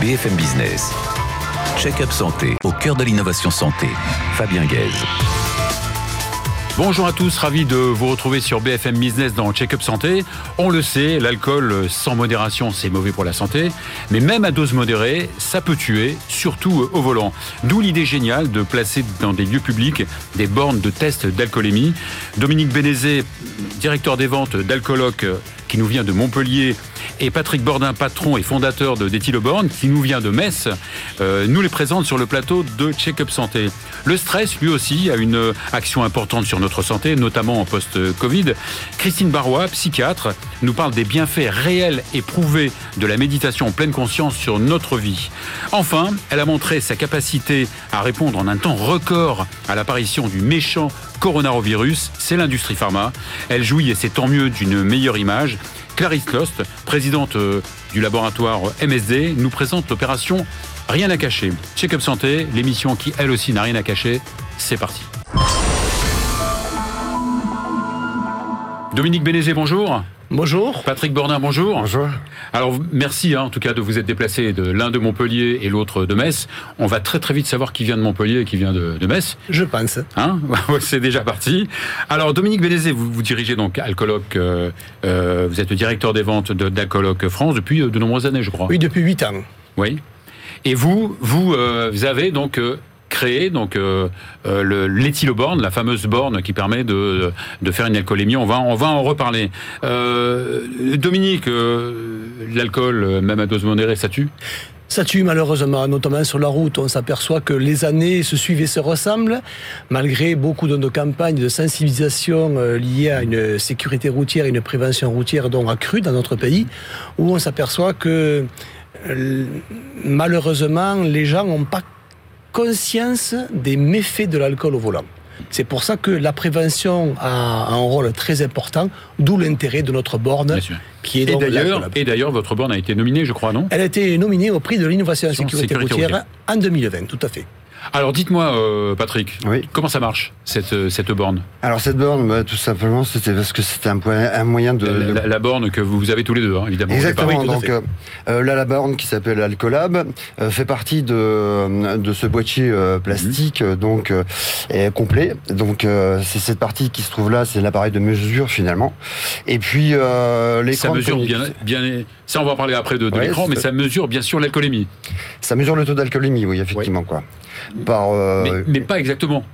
BFM Business. Check-up santé au cœur de l'innovation santé. Fabien Guèze. Bonjour à tous, ravi de vous retrouver sur BFM Business dans Check-up Santé. On le sait, l'alcool sans modération, c'est mauvais pour la santé, mais même à dose modérée, ça peut tuer, surtout au volant. D'où l'idée géniale de placer dans des lieux publics des bornes de test d'alcoolémie. Dominique Bénézé, directeur des ventes d'Alcoloc, qui nous vient de Montpellier, et Patrick Bordin, patron et fondateur de Détiloborn, qui nous vient de Metz, euh, nous les présente sur le plateau de Check-up Santé. Le stress, lui aussi, a une action importante sur notre santé, notamment en post-Covid. Christine Barrois, psychiatre, nous parle des bienfaits réels et prouvés de la méditation en pleine conscience sur notre vie. Enfin, elle a montré sa capacité à répondre en un temps record à l'apparition du méchant coronavirus, c'est l'industrie pharma. Elle jouit, et c'est tant mieux, d'une meilleure image. Clarisse Lost, présidente euh, du laboratoire MSD, nous présente l'opération Rien à cacher. Check-up Santé, l'émission qui elle aussi n'a rien à cacher, c'est parti. Dominique Bénézé, bonjour. Bonjour. Patrick Bordin, bonjour. Bonjour. Alors merci hein, en tout cas de vous être déplacé de l'un de Montpellier et l'autre de Metz. On va très très vite savoir qui vient de Montpellier et qui vient de, de Metz. Je pense. Hein C'est déjà parti. Alors Dominique Bénézé, vous, vous dirigez donc Alcoloc, euh, euh, vous êtes le directeur des ventes d'Alcoloc France depuis euh, de nombreuses années je crois. Oui, depuis 8 ans. Oui. Et vous, vous, euh, vous avez donc euh, créé donc euh, euh, l'éthyloborne, la fameuse borne qui permet de, de faire une alcoolémie. On va on va en reparler. Euh, Dominique, euh, l'alcool même à dose modérée, ça tue? Ça tue malheureusement, notamment sur la route. On s'aperçoit que les années se suivent et se ressemblent, malgré beaucoup de campagnes de sensibilisation liées à une sécurité routière et une prévention routière donc accrue dans notre pays, où on s'aperçoit que malheureusement les gens n'ont pas conscience des méfaits de l'alcool au volant. C'est pour ça que la prévention a un rôle très important, d'où l'intérêt de notre borne, qui est Et d'ailleurs, l'alcool. et d'ailleurs, votre borne a été nominée, je crois, non? Elle a été nominée au prix de l'innovation en sécurité, sécurité routière en 2020, tout à fait. Alors dites-moi, euh, Patrick, Oui. comment ça marche cette euh, cette borne? Alors cette borne, bah, tout simplement, c'était parce que c'était un, moyen de... la, de- la- la borne que vous avez tous les deux, hein, évidemment. Exactement. Oui, donc euh, là, la borne qui s'appelle Alcolab euh, fait partie de, de ce boîtier euh, plastique, Mhm. donc euh, est complet. Donc euh, c'est cette partie qui se trouve là, c'est l'appareil de mesure finalement. Et puis euh, Ça l'écran. de mesure bien, bien. Ça, on va en parler après de, de Ouais, l'écran, mais ça. ça mesure bien sûr l'alcoolémie. Ça mesure le taux d'alcoolémie, oui, effectivement quoi. Par euh, mais, mais pas exactement.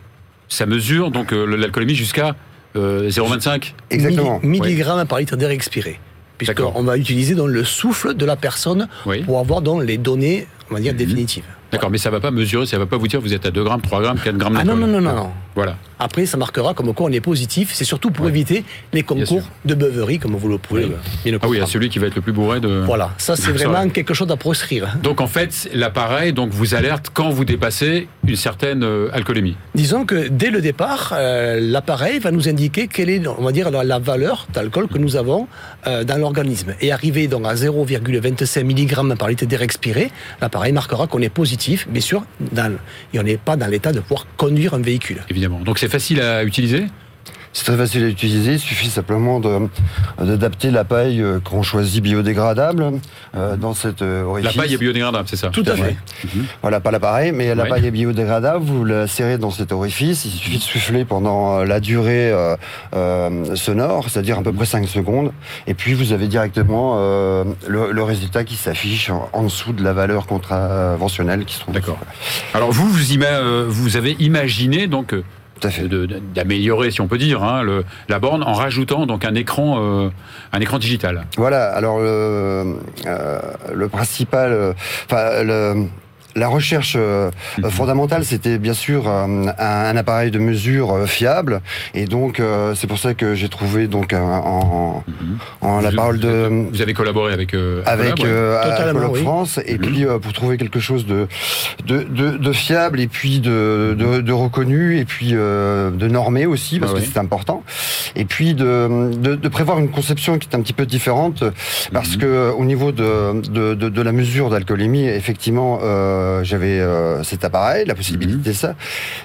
Ça mesure donc euh, l'alcoolémie jusqu'à euh, 0,25. exactement. Milli- milligrammes par litre d'air expiré. Puisqu'on va utiliser donc le souffle de la personne Oui. pour avoir donc les données, on va dire, Mhm. définitives. D'accord, mais ça va pas mesurer, ça va pas vous dire vous êtes à 2 grammes, 3 grammes, 4 grammes Ah non, non, non, non, non. Voilà. Après, ça marquera comme quoi on est positif. C'est surtout pour Ouais. éviter les concours de beuverie, comme vous le pouvez Oui. le Ah oui, à celui qui va être le plus bourré de. Voilà, ça c'est vraiment quelque chose à proscrire. Donc en fait, l'appareil donc vous alerte quand vous dépassez une certaine euh, alcoolémie. Disons que dès le départ, euh, l'appareil va nous indiquer quelle est, on va dire, la, la valeur d'alcool que nous avons euh, dans l'organisme. Et arrivé donc à 0,25 mg par litre d'air expiré, l'appareil marquera qu'on est positif, bien sûr, dans, et on n'est pas dans l'état de pouvoir conduire un véhicule. Évidemment. Donc c'est facile à utiliser? C'est très facile à utiliser, il suffit simplement d'adapter la paille euh, qu'on choisit biodégradable euh, dans cette euh, La orifice. paille est biodégradable, c'est ça Tout à fait. Voilà, pas l'appareil, mais la Ouais. paille est biodégradable, vous la serrez dans cet orifice, il suffit de souffler pendant la durée sonore, c'est-à-dire à peu près 5 secondes, et puis vous avez directement le, le résultat qui s'affiche en, en dessous de la valeur contraventionnelle qui se trouve. D'accord. Alors vous, vous, vous avez imaginé donc euh, d'améliorer, si on peut dire, hein, le- la borne en rajoutant donc un écran, euh, un écran digital. Voilà, alors le, euh, le principal, euh, enfin le- la recherche euh, Mhm. fondamentale, c'était bien sûr euh, un, un appareil de mesure euh, fiable, et donc c'est pour ça que j'ai trouvé donc un- en, en la Vous- parole de Vous avez collaboré avec euh, avec oui. France et Mhm. puis euh, pour trouver quelque chose de de, de, de fiable et puis de, de, de reconnu et puis euh, de normé aussi parce Ah que c'est important et puis de, de, de prévoir une conception qui est un petit peu différente parce Mhm. que au niveau de, de, de, de la mesure d'alcoolémie effectivement euh, j'avais euh, cet appareil, la possibilité de ça,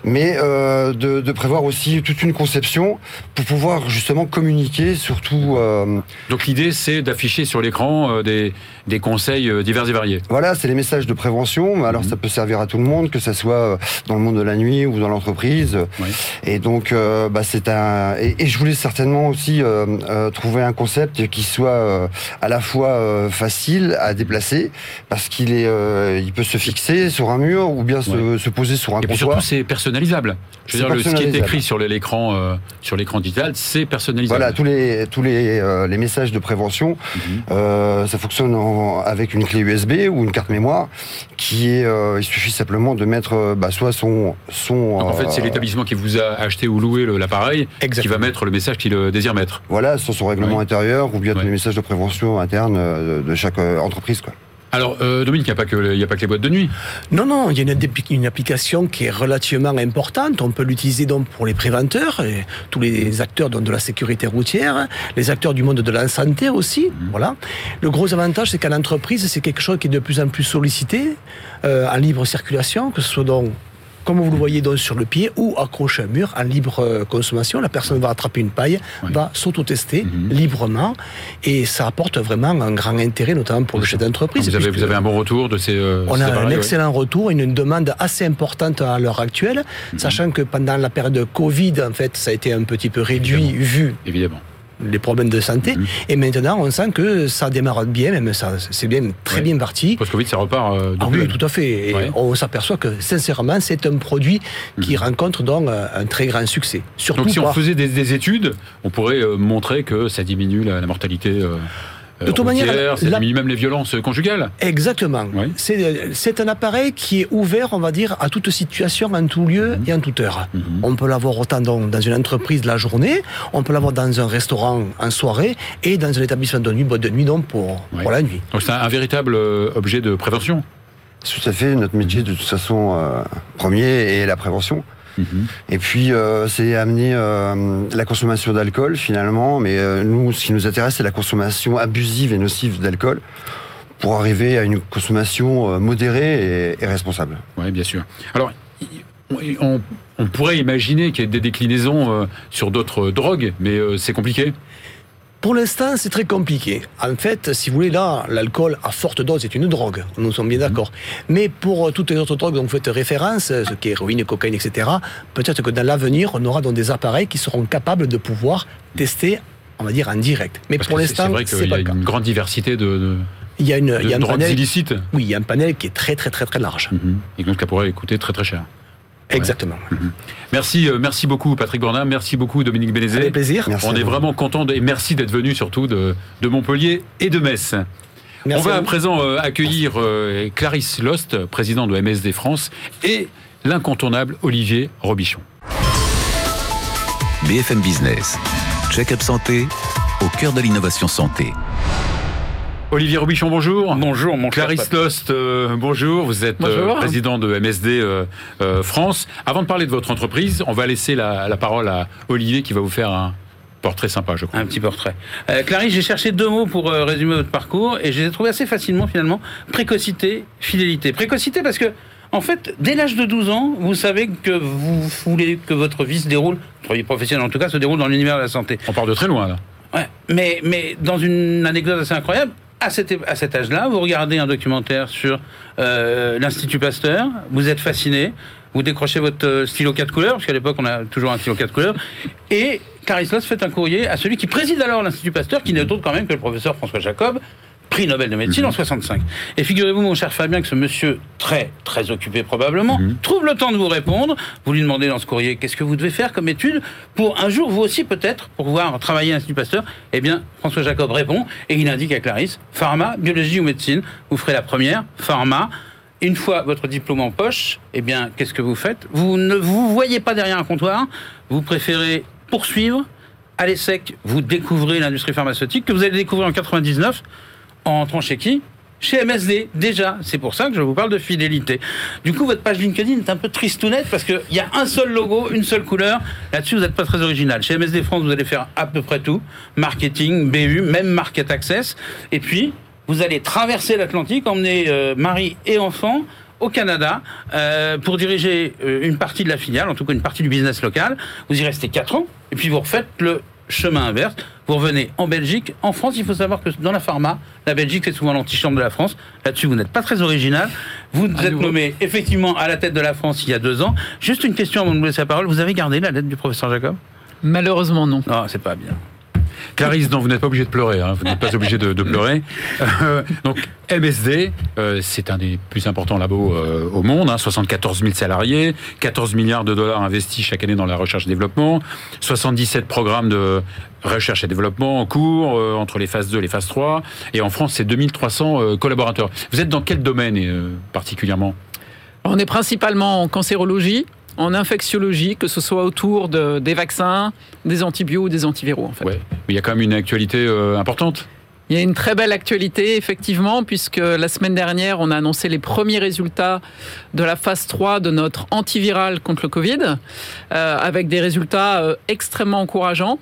mais euh, de, de prévoir aussi toute une conception pour pouvoir justement communiquer, surtout. euh, Donc l'idée, c'est d'afficher sur l'écran euh, des, des conseils euh, divers et variés. Voilà, c'est les messages de prévention. Alors Mhm. ça peut servir à tout le monde, que ça soit euh, dans le monde de la nuit ou dans l'entreprise. Oui. Et donc, euh, bah, c'est un. Et, et je voulais certainement aussi euh, euh, trouver un concept qui soit euh, à la fois euh, facile à déplacer, parce qu'il est, euh, il peut se fixer sur un mur ou bien se, se poser sur un Et puis surtout, c'est personnalisable. Je veux dire, le, ce qui est écrit sur l'écran, euh, sur l'écran digital, c'est personnalisable. Voilà, tous les tous les, euh, les messages de prévention, Mhm. euh, ça fonctionne en- avec une clé USB ou une carte mémoire, qui est, il suffit simplement de mettre bah, soit son son. Donc en fait, c'est l'établissement qui vous a acheté ou loué l'appareil qui va mettre le message qu'il désire mettre. Voilà, sur son règlement Oui. intérieur ou bien tous les messages de prévention interne euh, de chaque entreprise. Quoi. Alors, euh, Dominique, il n'y a, pas que le- il y a pas que les boîtes de nuit. Non, non, il y a une, application qui est relativement importante. On peut l'utiliser donc pour les préventeurs, et tous les acteurs donc, de la sécurité routière, les acteurs du monde de la santé aussi. Voilà. Le gros avantage, c'est qu'en entreprise, c'est quelque chose qui est de plus en plus sollicité, euh, en libre circulation, que ce soit donc comme vous le voyez donc sur le pied ou accroché à un mur en libre euh, consommation. La personne va attraper une paille, va s'auto-tester Mhm. librement et ça apporte vraiment un grand intérêt, notamment pour le chef d'entreprise. Vous avez, puisque- vous avez un bon retour de ces. euh, on ces a un ouais. excellent retour, une demande assez importante à l'heure actuelle, Mhm. sachant que pendant la période de Covid, en fait, ça a été un petit peu réduit vu Évidemment. Les problèmes de santé. Mhm. Et maintenant, on sent que ça démarre bien, même ça, c'est bien, très Ouais. bien parti. Post-Covid, ça repart. euh, Ah oui, tout à fait. Et Ouais. on s'aperçoit que, sincèrement, c'est un produit qui Mhm. rencontre donc euh, un très grand succès. Surtout Donc si on faisait des, des études, on pourrait euh, montrer que ça diminue la, la mortalité euh, De toute manière, ça la- même les violences conjugales. Exactement. Oui. C'est c'est un appareil qui est ouvert, on va dire, à toute situation, en tout lieu Mhm. et en toute heure. Mhm. On peut l'avoir autant dans, dans une entreprise de la journée, on peut l'avoir dans un restaurant en soirée et dans un établissement de nuit, boîte de nuit, donc pour, la nuit. Donc c'est un, un véritable euh, objet de prévention. Tout à fait, notre métier de toute façon euh, premier est la prévention. Et puis euh, c'est amener euh, la consommation d'alcool finalement, mais euh, nous, ce qui nous intéresse, c'est la consommation abusive et nocive d'alcool pour arriver à une consommation modérée et, responsable. Oui, bien sûr. Alors, on, pourrait imaginer qu'il y ait des déclinaisons sur d'autres drogues, mais c'est compliqué. Pour l'instant, c'est très compliqué. En fait, si vous voulez, là, l'alcool à forte dose est une drogue. Nous sommes bien d'accord. Mais pour euh, toutes les autres drogues dont vous faites référence, euh, ce qui est héroïne, cocaïne, etc., peut-être que dans l'avenir, on aura donc des appareils qui seront capables de pouvoir tester, on va dire, en direct. Mais Parce pour l'instant, c'est vrai qu'il y a une grande diversité de, de, Il y a, une, de il y a un drogues panel, illicites. oui, il y a un panel qui est très, très, très, très large. Mhm. Et donc ça pourrait coûter très très cher. Exactement. Merci, euh, merci beaucoup Patrick Bourdin, merci beaucoup Dominique Bénézé. Avec plaisir. Merci On est vraiment content et merci d'être venu surtout de, de Montpellier et de Metz. Merci On va à présent euh, accueillir euh, Clarisse Lost, président de MSD France, et l'incontournable Olivier Robichon. BFM Business. Check-up santé au cœur de l'innovation santé. Olivier Robichon, bonjour. Bonjour, mon cher Clarisse. Lost, euh, bonjour. Vous êtes euh, président de MSD euh, euh, France. Avant de parler de votre entreprise, on va laisser la, la parole à Olivier qui va vous faire un portrait sympa, je crois. Un petit portrait. Euh, Clarisse, j'ai cherché deux mots pour euh, résumer votre parcours et je les ai trouvés assez facilement finalement. Précocité, fidélité. Précocité parce que, en fait, dès l'âge de 12 ans, vous savez que vous voulez que votre vie se déroule, votre vie professionnelle en tout cas, se déroule dans l'univers de la santé. On part de très loin là. Ouais. Mais, mais dans une anecdote assez incroyable, à cet, âge-là, vous regardez un documentaire sur euh, l'Institut Pasteur, vous êtes fasciné, vous décrochez votre euh, stylo 4 couleurs, parce qu'à l'époque on a toujours un stylo 4 couleurs, et Loss fait un courrier à celui qui préside alors l'Institut Pasteur, qui n'est autre quand même que le professeur François Jacob, prix Nobel de médecine en 65. Et figurez-vous, mon cher Fabien, que ce monsieur, très, très occupé probablement, trouve le temps de vous répondre. Vous lui demandez dans ce courrier qu'est-ce que vous devez faire comme étude pour un jour, vous aussi peut-être, pour pouvoir travailler à l'Institut Pasteur? Eh bien, François Jacob répond et il indique à Clarisse, pharma, biologie ou médecine, vous ferez la première, pharma. Une fois votre diplôme en poche, eh bien, qu'est-ce que vous faites? Vous ne vous voyez pas derrière un comptoir, vous préférez poursuivre, aller sec, vous découvrez l'industrie pharmaceutique que vous allez découvrir en 99 en entrant chez qui chez MSD, déjà. C'est pour ça que je vous parle de fidélité. Du coup, votre page LinkedIn est un peu tristounette parce qu'il y a un seul logo, une seule couleur. Là-dessus, vous n'êtes pas très original. Chez MSD France, vous allez faire à peu près tout. Marketing, BU, même Market Access. Et puis, vous allez traverser l'Atlantique, emmener euh, mari et enfant au Canada euh, pour diriger euh, une partie de la filiale, en tout cas une partie du business local. Vous y restez 4 ans, et puis vous refaites le chemin inverse. Vous revenez en Belgique. En France, il faut savoir que dans la pharma, la Belgique, c'est souvent l'antichambre de la France. Là-dessus, vous n'êtes pas très original. Vous êtes nommé effectivement à la tête de la France il y a deux ans. Juste une question avant de vous laisser la parole. Vous avez gardé la lettre du professeur Jacob? Malheureusement, non. Non, c'est pas bien. Clarisse, non, vous n'êtes pas obligé de pleurer. hein, vous n'êtes pas obligé de, pleurer. Euh, donc, MSD, euh, c'est un des plus importants labos euh, au monde. Hein, 74 000 salariés, 14 milliards de dollars investis chaque année dans la recherche et développement, 77 programmes de recherche et développement en cours entre les phases 2 et les phases 3. Et en France, c'est 2300 euh, collaborateurs. Vous êtes dans quel domaine particulièrement? On est principalement en cancérologie, en infectiologie, que ce soit autour de, des vaccins, des antibiotiques ou des antiviraux. En fait. Ouais. Il y a quand même une actualité euh, importante. Il y a une très belle actualité, effectivement, puisque la semaine dernière, on a annoncé les premiers résultats de la phase 3 de notre antiviral contre le Covid, euh, avec des résultats euh, extrêmement encourageants.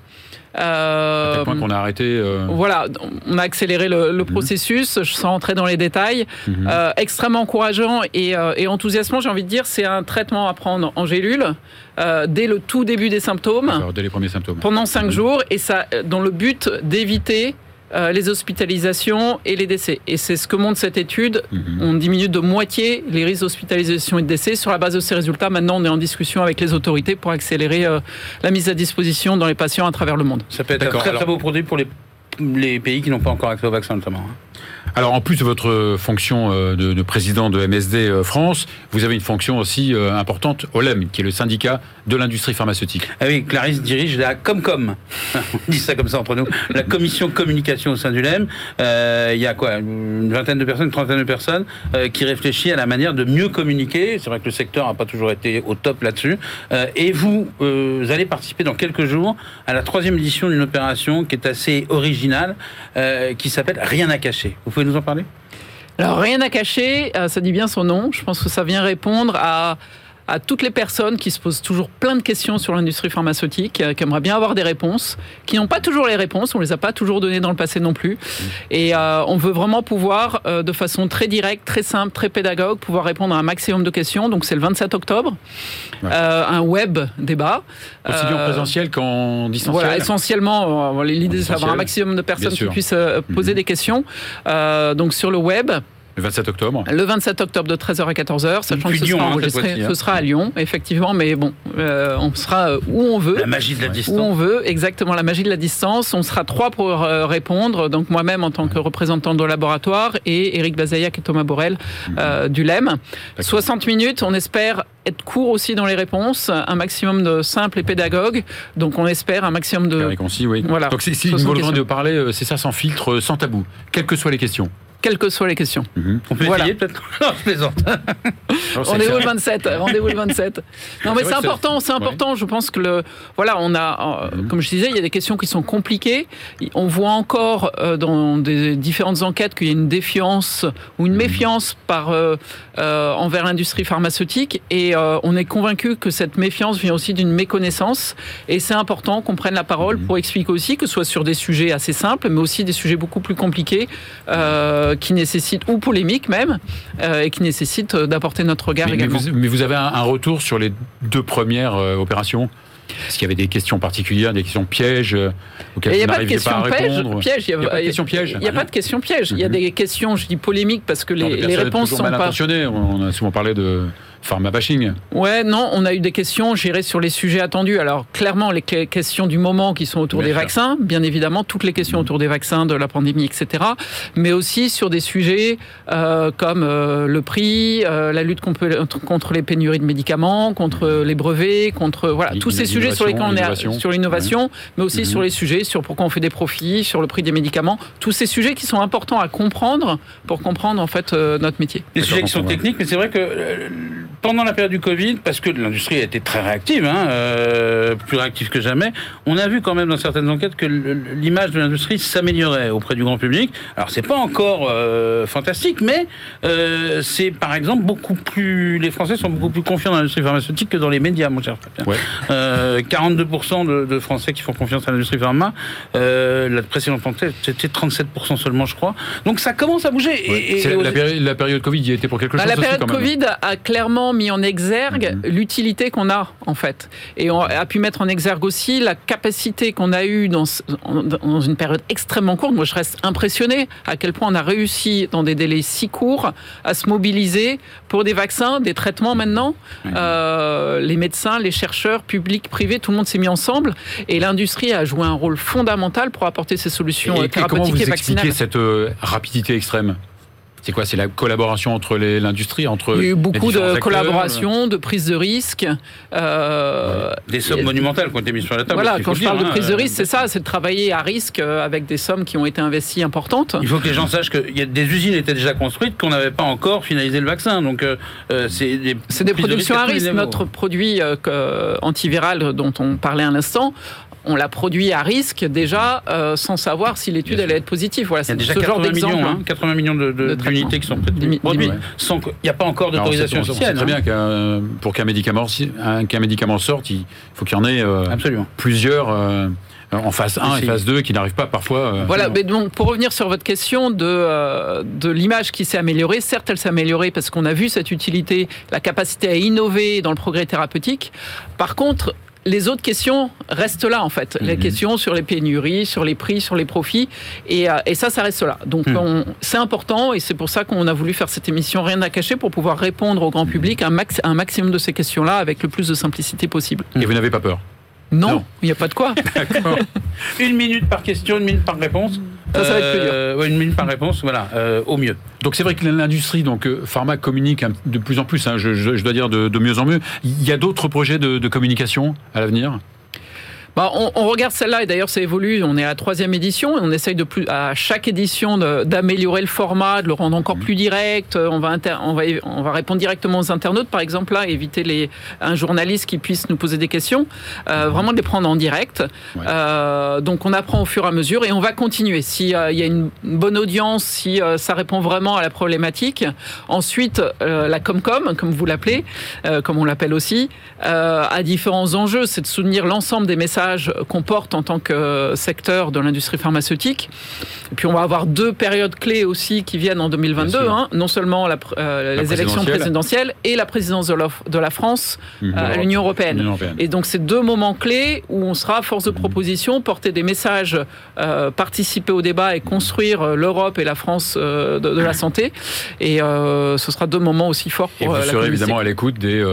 À tel point qu'on a arrêté. euh, Voilà, on a accéléré le, le processus, sans rentrer dans les détails. mhm. Euh, extrêmement encourageant et, euh, et enthousiasmant, j'ai envie de dire, c'est un traitement à prendre en gélule euh, dès le tout début des symptômes, Alors, dès les premiers symptômes. pendant cinq jours, et ça euh, dans le but d'éviter euh, les hospitalisations et les décès. Et c'est ce que montre cette étude. Mhm. On diminue de moitié les risques d'hospitalisation et de décès. Sur la base de ces résultats, maintenant, on est en discussion avec les autorités pour accélérer euh, la mise à disposition dans les patients à travers le monde. Ça peut être un D'accord, très alors- très beau produit pour les, les pays qui n'ont pas encore accès au vaccin, notamment. hein. Alors, en plus de votre fonction euh, de, de président de MSD euh, France, vous avez une fonction aussi euh, importante au LEM, qui est le syndicat de l'industrie pharmaceutique. Ah oui, Clarisse dirige la Comcom. On dit ça comme ça entre nous. La commission communication au sein du LEM. Euh, Il y a quoi Une vingtaine de personnes, une trentaine de personnes euh, qui réfléchissent à la manière de mieux communiquer. C'est vrai que le secteur n'a pas toujours été au top là-dessus. Euh, et vous, vous allez participer dans quelques jours à la troisième édition d'une opération qui est assez originale, qui s'appelle Rien à cacher. Vous pouvez en parler? Alors rien à cacher, euh, ça dit bien son nom. Je pense que ça vient répondre à, à toutes les personnes qui se posent toujours plein de questions sur l'industrie pharmaceutique, euh, qui aimeraient bien avoir des réponses, qui n'ont pas toujours les réponses, on les a pas toujours données dans le passé non plus. Et euh, on veut vraiment pouvoir, euh, de façon très directe, très simple, très pédagogue, pouvoir répondre à un maximum de questions. Donc c'est le 27 octobre, Ouais. Euh, un web débat. Aussi bien en Euh, présentiel qu'en distanciel. voilà, essentiellement, euh, l'idée c'est d'avoir un maximum de personnes qui puissent poser Mhm. des questions. Euh, donc sur le web, Le 27 octobre. le 27 octobre de 13h à 14h, sachant que ce Lyon, sera hein, enregistré, hein. ce sera à Lyon, effectivement, mais bon, euh, on sera euh, où on veut. La magie de la Où distance. on veut, exactement la magie de la distance. On sera trois pour euh, répondre. Donc moi-même en tant que représentant de laboratoire et Eric Bazaillac et Thomas Borel euh, du LEM. 60 minutes, on espère être court aussi dans les réponses, un maximum de simples et pédagogues. Donc on espère un maximum Clair de... et concis, oui. Voilà. Donc, si, si vous 60 avez le droit de parler, c'est ça sans filtre, sans tabou, quelles que soient les questions. Quelles que soient les questions. On peut Voilà. essayer peut-être Non, je plaisante. Rendez-vous le 27. Rendez-vous le 27. Non, mais c'est important. C'est important. Je pense que le, voilà, on a, euh, Mhm. comme je disais, il y a des questions qui sont compliquées. On voit encore euh, dans des différentes enquêtes qu'il y a une défiance ou une Mhm. méfiance par euh, euh, envers l'industrie pharmaceutique, et euh, on est convaincu que cette méfiance vient aussi d'une méconnaissance. Et c'est important qu'on prenne la parole Mhm. pour expliquer aussi que ce soit sur des sujets assez simples, mais aussi des sujets beaucoup plus compliqués euh, qui nécessitent ou polémiques même, euh, et qui nécessitent euh, d'apporter notre regard mais, mais également. vous, mais vous avez un, un retour sur les deux premières euh, opérations? Est-ce qu'il y avait des questions particulières, des questions pièges euh, auxquelles il n'y a pas de n'arriviez pas question à piège. répondre? piège. Il y a pas de question piège Il n'y a pas de question piège. Il y a Mhm. des questions, je dis polémiques, parce que Non, les, des les réponses sont pas. On a souvent parlé de pharma bashing. Ouais, non, on a eu des questions, j'irai sur les sujets attendus. Alors, clairement, les que- questions du moment qui sont autour Bien des sûr. vaccins, bien évidemment, toutes les questions autour des vaccins, de la pandémie, etc. Mais aussi sur des sujets euh, comme euh, le prix, euh, la lutte contre, contre les pénuries de médicaments, contre les brevets, contre voilà tous ces sujets sur lesquels on est L'innovation, sur l'innovation, mais aussi sur les sujets sur pourquoi on fait des profits, sur le prix des médicaments, tous ces sujets qui sont importants à comprendre pour comprendre en fait euh, notre métier. Des sujets qui sont techniques, mais c'est vrai que euh, pendant la période du Covid, parce que l'industrie a été très réactive, hein, euh, plus réactive que jamais, on a vu quand même dans certaines enquêtes que l'image de l'industrie s'améliorait auprès du grand public. Alors c'est pas encore euh, fantastique, mais euh, c'est par exemple beaucoup plus. Les Français sont beaucoup plus confiants dans l'industrie pharmaceutique que dans les médias, mon cher Fabien. Ouais. Euh, 42% de, de Français qui font confiance à l'industrie pharma. La précédente enquête, c'était 37% seulement, je crois. Donc ça commence à bouger. Et- et- et la, péri- la période Covid y a été pour quelque Bah, chose la aussi, période quand même. Covid a clairement mis en exergue Mhm. l'utilité qu'on a en fait, et on a pu mettre en exergue aussi la capacité qu'on a eue dans, dans une période extrêmement courte. Moi, je reste impressionné à quel point on a réussi dans des délais si courts à se mobiliser pour des vaccins, des traitements maintenant. Euh, les médecins, les chercheurs, publics, privés, tout le monde s'est mis ensemble, et l'industrie a joué un rôle fondamental pour apporter ces solutions Et, euh, et comment thérapeutiques vous et vaccinales. expliquez cette euh, rapidité extrême? C'est quoi C'est la collaboration entre l'industrie, entre Il y a eu beaucoup de acteurs, collaboration, de prise de risque. euh, Des sommes et- monumentales qui ont été mises sur la table. Voilà, quand je dire, parle de hein, prise de euh, risque, c'est ça, c'est de travailler à risque euh, avec des sommes qui ont été investies importantes. Il faut que les gens sachent que il y a des usines étaient déjà construites, qu'on n'avait pas encore finalisé le vaccin. Donc, euh, euh, c'est des, C'est des de productions à risque. Notre produit euh, antiviral dont on parlait à l'instant, on l'a produit à risque déjà euh, sans savoir si l'étude Bien allait être positive. Voilà, Il y a c'est déjà ce genre 80 d'exemple. millions, hein, hein. 80 millions de- de- De traitements. d'unités qui sont produites, qu'il n'y a pas encore d'autorisation officielle. très bien hein. qu'un- pour qu'un médicament, qu'un sorte, il faut qu'il y en ait euh, plusieurs euh, en phase 1 et phase 2 qui n'arrivent pas parfois. euh, Voilà, mais donc pour revenir sur votre question de, euh, de l'image qui s'est améliorée, certes elle s'est améliorée parce qu'on a vu cette utilité, la capacité à innover dans le progrès thérapeutique. Par contre, les autres questions restent là en fait. Les Mhm. questions sur les pénuries, sur les prix, sur les profits, et, euh, et ça, ça reste là. Donc on- c'est important et c'est pour ça qu'on a voulu faire cette émission Rien à cacher pour pouvoir répondre au grand public un, max, un maximum de ces questions-là avec le plus de simplicité possible. Et vous n'avez pas peur? Non, Non. il n'y a pas de quoi. D'accord. Une minute par question, une minute par réponse. Ça, ça va être plus dur. Euh, ouais, une minute par réponse, voilà, euh, au mieux. Donc c'est vrai que l'industrie, donc euh, pharma communique un- de plus en plus. hein, je, je- je dois dire de, de mieux en mieux. Il y a d'autres projets de, de communication à l'avenir? Bah, on, on regarde celle-là et d'ailleurs ça évolue. On est à la troisième édition et on essaye de plus à chaque édition d'améliorer le format, de le rendre encore plus direct. Euh, On va, inter- on va on va répondre directement aux internautes par exemple là, éviter les un journaliste qui puisse nous poser des questions. Euh, vraiment de les prendre en direct. Ouais. Euh, donc on apprend au fur et à mesure et on va continuer. Si euh, il y a une bonne audience, si ça répond vraiment à la problématique. Ensuite la Comcom comme vous l'appelez, comme on l'appelle aussi, a différents enjeux. C'est de soutenir l'ensemble des messages qu'on porte en tant que secteur de l'industrie pharmaceutique. Et puis on va avoir deux périodes clés aussi qui viennent en 2022. Bien sûr. hein. non seulement la euh, La les élections présidentielle. présidentielles et la présidence de la, de la France Mhm. euh, à l'Union européenne. Et donc, c'est deux moments clés où on sera force de proposition, porter des messages, euh, participer au débat et construire l'Europe et la France de, de la santé. Et ce sera deux moments aussi forts Et pour vous euh, la serez évidemment à l'écoute des,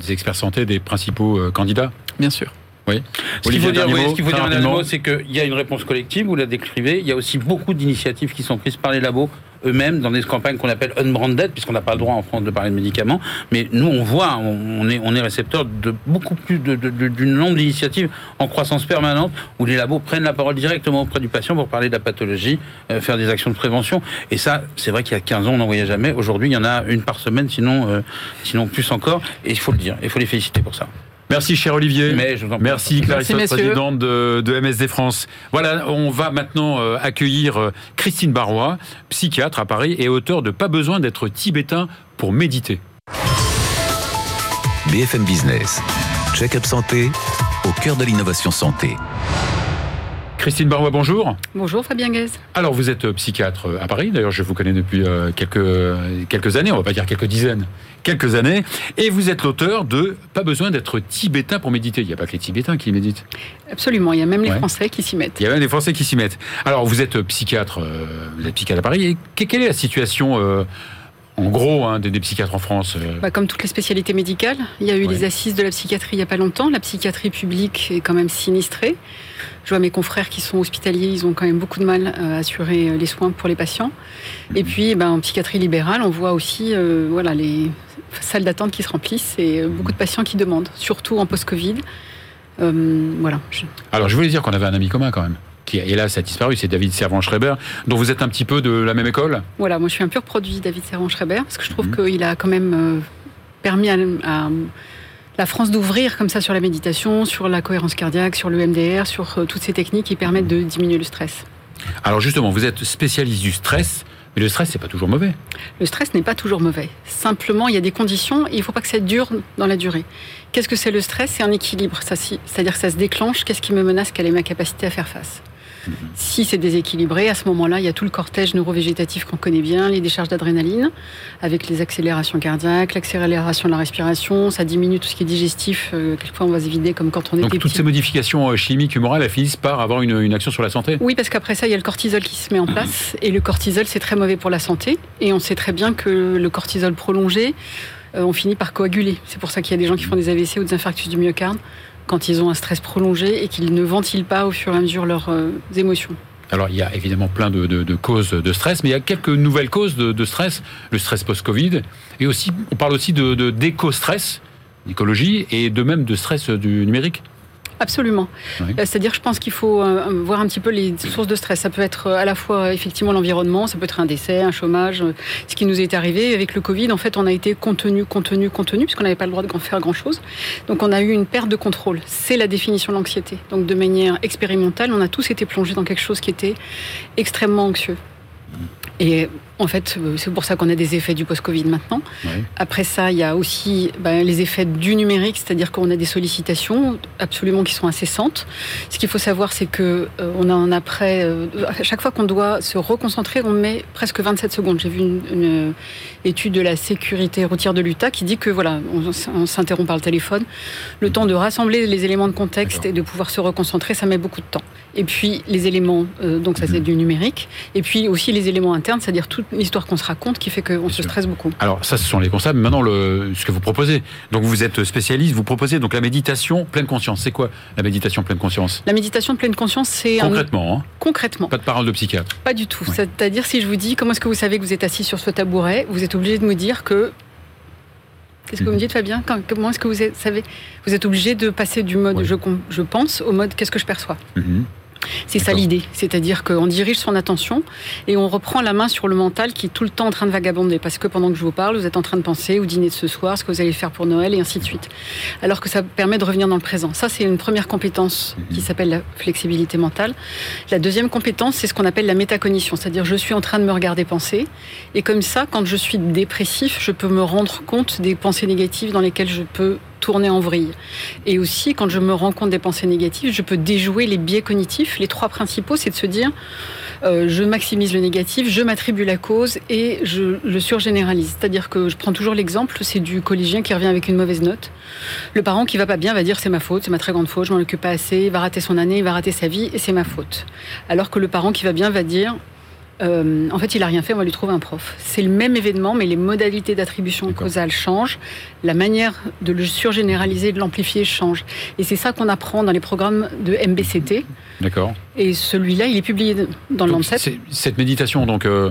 des experts santé, des principaux candidats. Bien sûr. Oui. Ce qu'il faut dire, oui, ce qu'il faut dire rapidement. mot, c'est qu'il y a une réponse collective, vous la décrivez. Il y a aussi beaucoup d'initiatives qui sont prises par les labos eux-mêmes dans des campagnes qu'on appelle unbranded, puisqu'on n'a pas le droit en France de parler de médicaments. Mais nous, on voit, on est, on est récepteur de beaucoup plus de- nombre d'initiatives en croissance permanente où les labos prennent la parole directement auprès du patient pour parler de la pathologie, euh, faire des actions de prévention. Et ça, c'est vrai qu'il y a 15 ans, on n'en voyait jamais. Aujourd'hui, il y en a une par semaine, sinon, euh, sinon plus encore. Et il faut le dire, il faut les féliciter pour ça. Merci, cher Olivier. Mais je vous en prie. Merci, Clarisse, présidente de, de MSD France. Voilà, on va maintenant euh, accueillir euh, Christine Barrois, psychiatre à Paris et auteur de Pas besoin d'être tibétain pour méditer. BFM Business. Check-up santé au cœur de l'innovation santé. Christine Barrois, bonjour. Bonjour Fabien Guez. Alors, vous êtes euh, psychiatre euh, à Paris. D'ailleurs, je vous connais depuis euh, quelques, quelques années, on va pas dire quelques dizaines, quelques années. Et vous êtes l'auteur de Pas besoin d'être tibétain pour méditer. Il n'y a pas que les Tibétains qui méditent. Absolument, il y a même les Ouais. Français qui s'y mettent. Il y a même des Français qui s'y mettent. Alors, vous êtes psychiatre, vous êtes psychiatre à Paris. Et que- quelle est la situation, en gros, hein, des, des psychiatres en France euh, Bah, comme toutes les spécialités médicales, il y a eu les assises de la psychiatrie il n'y a pas longtemps. La psychiatrie publique est quand même sinistrée. Je vois mes confrères qui sont hospitaliers, ils ont quand même beaucoup de mal à assurer euh, les soins pour les patients. Et puis, ben, en psychiatrie libérale, on voit aussi euh, voilà, les salles d'attente qui se remplissent et euh, beaucoup de patients qui demandent, surtout en post-Covid. Euh, voilà. Je- Alors, je voulais dire qu'on avait un ami commun quand même, qui hélas a disparu, c'est David Servan-Schreiber, dont vous êtes un petit peu de la même école? Voilà, moi je suis un pur produit David Servan-Schreiber, parce que je trouve Mhm. qu'il a quand même euh, permis à, à la France d'ouvrir comme ça sur la méditation, sur la cohérence cardiaque, sur le MDR, sur euh, toutes ces techniques qui permettent de diminuer le stress. Alors justement, vous êtes spécialiste du stress, mais le stress, c'est pas toujours mauvais. Le stress n'est pas toujours mauvais. Simplement, il y a des conditions et il ne faut pas que ça dure dans la durée. Qu'est-ce que c'est le stress? C'est un équilibre. C'est-à-dire que ça se déclenche. Qu'est-ce qui me menace? Quelle est ma capacité à faire face? Si c'est déséquilibré, à ce moment-là, il y a tout le cortège neurovégétatif qu'on connaît bien, les décharges d'adrénaline, avec les accélérations cardiaques, l'accélération de la respiration. Ça diminue tout ce qui est digestif. Euh, quelquefois, on va se vider comme quand on Donc était toutes ces modifications euh, chimiques, humorales, elles finissent par avoir une, une action sur la santé? Oui, parce qu'après ça, il y a le cortisol qui se met en place. Et le cortisol, c'est très mauvais pour la santé. Et on sait très bien que le cortisol prolongé, euh, on finit par coaguler. C'est pour ça qu'il y a des gens qui font des AVC ou des infarctus du myocarde quand ils ont un stress prolongé et qu'ils ne ventilent pas au fur et à mesure leurs euh, émotions. Alors, il y a évidemment plein de, causes de stress, mais il y a quelques nouvelles causes de, stress. Le stress post-Covid. Et aussi, on parle aussi de- d'éco-stress, d'écologie, et de même de stress du numérique. Absolument. Oui. Euh, C'est-à-dire, je pense qu'il faut euh, voir un petit peu les sources de stress. Ça peut être euh, à la fois euh, effectivement l'environnement, ça peut être un décès, un chômage. euh, Ce qui nous est arrivé avec le Covid, en fait, on a été contenu, contenu, contenu, puisqu'on n'avait pas le droit de faire grand-chose. Donc, on a eu une perte de contrôle. C'est la définition de l'anxiété. Donc, de manière expérimentale, on a tous été plongés dans quelque chose qui était extrêmement anxieux. Et en fait, euh, c'est pour ça qu'on a des effets du post-Covid maintenant. Oui. Après ça, il y a aussi ben, les effets du numérique, c'est-à-dire qu'on a des sollicitations absolument qui sont incessantes. Ce qu'il faut savoir, c'est que euh, on a un après. euh, à chaque fois qu'on doit se reconcentrer, on met presque 27 secondes. J'ai vu une, une étude de la sécurité routière de l'Utah qui dit que voilà, on, s'interrompt par le téléphone, le temps de rassembler les éléments de contexte et de pouvoir se reconcentrer, ça met beaucoup de temps. Et puis les éléments, euh, donc ça c'est Mhm. du numérique, et puis aussi les éléments internes, c'est-à-dire toute l'histoire qu'on se raconte qui fait qu'on se stresse beaucoup. Alors, ça, ce sont les constats. Mais maintenant, le, ce que vous proposez. Donc, vous êtes spécialiste, vous proposez donc la méditation pleine conscience. C'est quoi la méditation pleine conscience? La méditation pleine conscience, c'est un... Concrètement, hein, concrètement, pas de parole de psychiatre. pas du tout. C'est-à-dire si je vous dis comment est-ce que vous savez que vous êtes assis sur ce tabouret, vous êtes obligé de me dire que Qu'est-ce que vous me Mhm. dites, Fabien? Quand- Comment est-ce que vous savez? Vous êtes obligé de passer du mode je, je pense au mode qu'est-ce que je perçois. Mhm. C'est ça l'idée. C'est-à-dire qu'on dirige son attention et on reprend la main sur le mental qui est tout le temps en train de vagabonder. Parce que pendant que je vous parle, vous êtes en train de penser au dîner de ce soir, ce que vous allez faire pour Noël et ainsi de suite. Alors que ça permet de revenir dans le présent. Ça, c'est une première compétence qui s'appelle la flexibilité mentale. La deuxième compétence, c'est ce qu'on appelle la métacognition. C'est-à-dire, je suis en train de me regarder penser. Et comme ça, quand je suis dépressif, je peux me rendre compte des pensées négatives dans lesquelles je peux tourner en vrille. Et aussi, quand je me rends compte des pensées négatives, je peux déjouer les biais cognitifs. Les trois principaux, c'est de se dire, euh, je maximise le négatif, je m'attribue la cause et je le surgénéralise. C'est-à-dire que je prends toujours l'exemple, c'est du collégien qui revient avec une mauvaise note. Le parent qui va pas bien va dire c'est ma faute, c'est ma très grande faute, je m'en occupe pas assez, il va rater son année, il va rater sa vie et c'est ma faute. Alors que le parent qui va bien va dire euh, en fait, il a rien fait, on va lui trouver un prof. C'est le même événement, mais les modalités d'attribution causale changent. La manière de le surgénéraliser, de l'amplifier change. Et c'est ça qu'on apprend dans les programmes de MBCT. D'accord. Et celui-là, il est publié dans le Lancet. Cette méditation, donc, euh,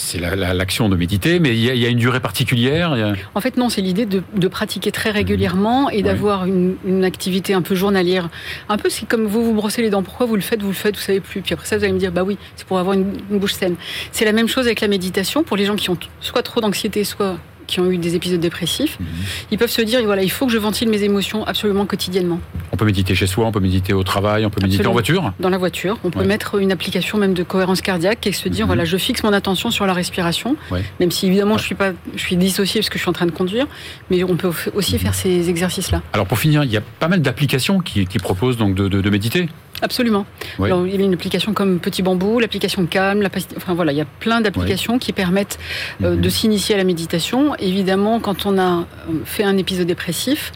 c'est la- la- l'action de méditer, mais il y, a- il y a une durée particulière. a- En fait, non, c'est l'idée de, de pratiquer très régulièrement et d'avoir une, une activité un peu journalière. Un peu, c'est comme vous vous brossez les dents. Pourquoi vous le faites Vous le faites, vous savez plus. Puis après ça, vous allez me dire, bah oui, c'est pour avoir une, une bouche saine. C'est la même chose avec la méditation pour les gens qui ont soit trop d'anxiété, soit qui ont eu des épisodes dépressifs. Mhm. Ils peuvent se dire, voilà, il faut que je ventile mes émotions absolument quotidiennement. On peut méditer chez soi, on peut méditer au travail, on peut méditer en voiture. Dans la voiture, on peut Ouais. mettre une application même de cohérence cardiaque et se dire, Mhm. voilà, je fixe mon attention sur la respiration, Ouais. même si évidemment Ouais. je suis pas, je suis dissociée parce que je suis en train de conduire, mais on peut aussi Mhm. faire ces exercices-là. Alors pour finir, il y a pas mal d'applications qui, qui proposent donc de, de- de méditer. Absolument. Alors, il y a une application comme Petit Bambou, l'application Calme, la enfin voilà, il y a plein d'applications qui permettent euh, Mhm. de s'initier à la méditation. Évidemment, quand on a euh, fait un épisode dépressif,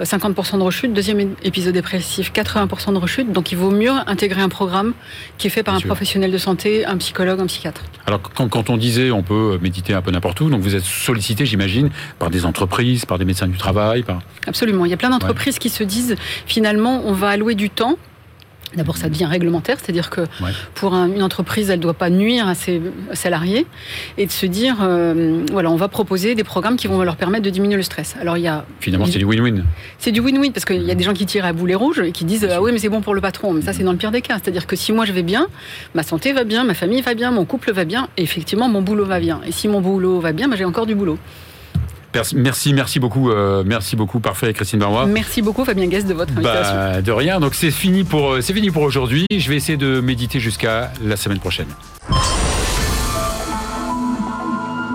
euh, 50% de rechute, deuxième épisode dépressif, 80% de rechute. Donc il vaut mieux intégrer un programme qui est fait par Bien un sûr. professionnel de santé, un psychologue, un psychiatre. Alors quand, quand on disait on peut méditer un peu n'importe où, donc vous êtes sollicité, j'imagine, par des entreprises, par des médecins du travail, par... Absolument. Il y a plein d'entreprises qui se disent finalement, on va allouer du temps. D'abord, ça devient réglementaire, c'est-à-dire que Ouais. pour un- une entreprise, elle ne doit pas nuire à ses salariés, et de se dire, euh, voilà, on va proposer des programmes qui vont leur permettre de diminuer le stress. Alors, il y a, Finalement, c'est du win-win. c'est du win-win parce qu'il y a des gens qui tirent à boulet rouge et qui disent, ah oui, mais c'est bon pour le patron. Mais ça, c'est dans le pire des cas. C'est-à-dire que si moi je vais bien, ma santé va bien, ma famille va bien, mon couple va bien, et effectivement, mon boulot va bien. Et si mon boulot va bien, bah, j'ai encore du boulot. Merci, merci beaucoup, euh, merci beaucoup, parfait, Christine Barrois. Merci beaucoup, Fabien Guest, de votre invitation. Bah, de rien. Donc c'est fini pour, c'est fini pour aujourd'hui. Je vais essayer de méditer jusqu'à la semaine prochaine.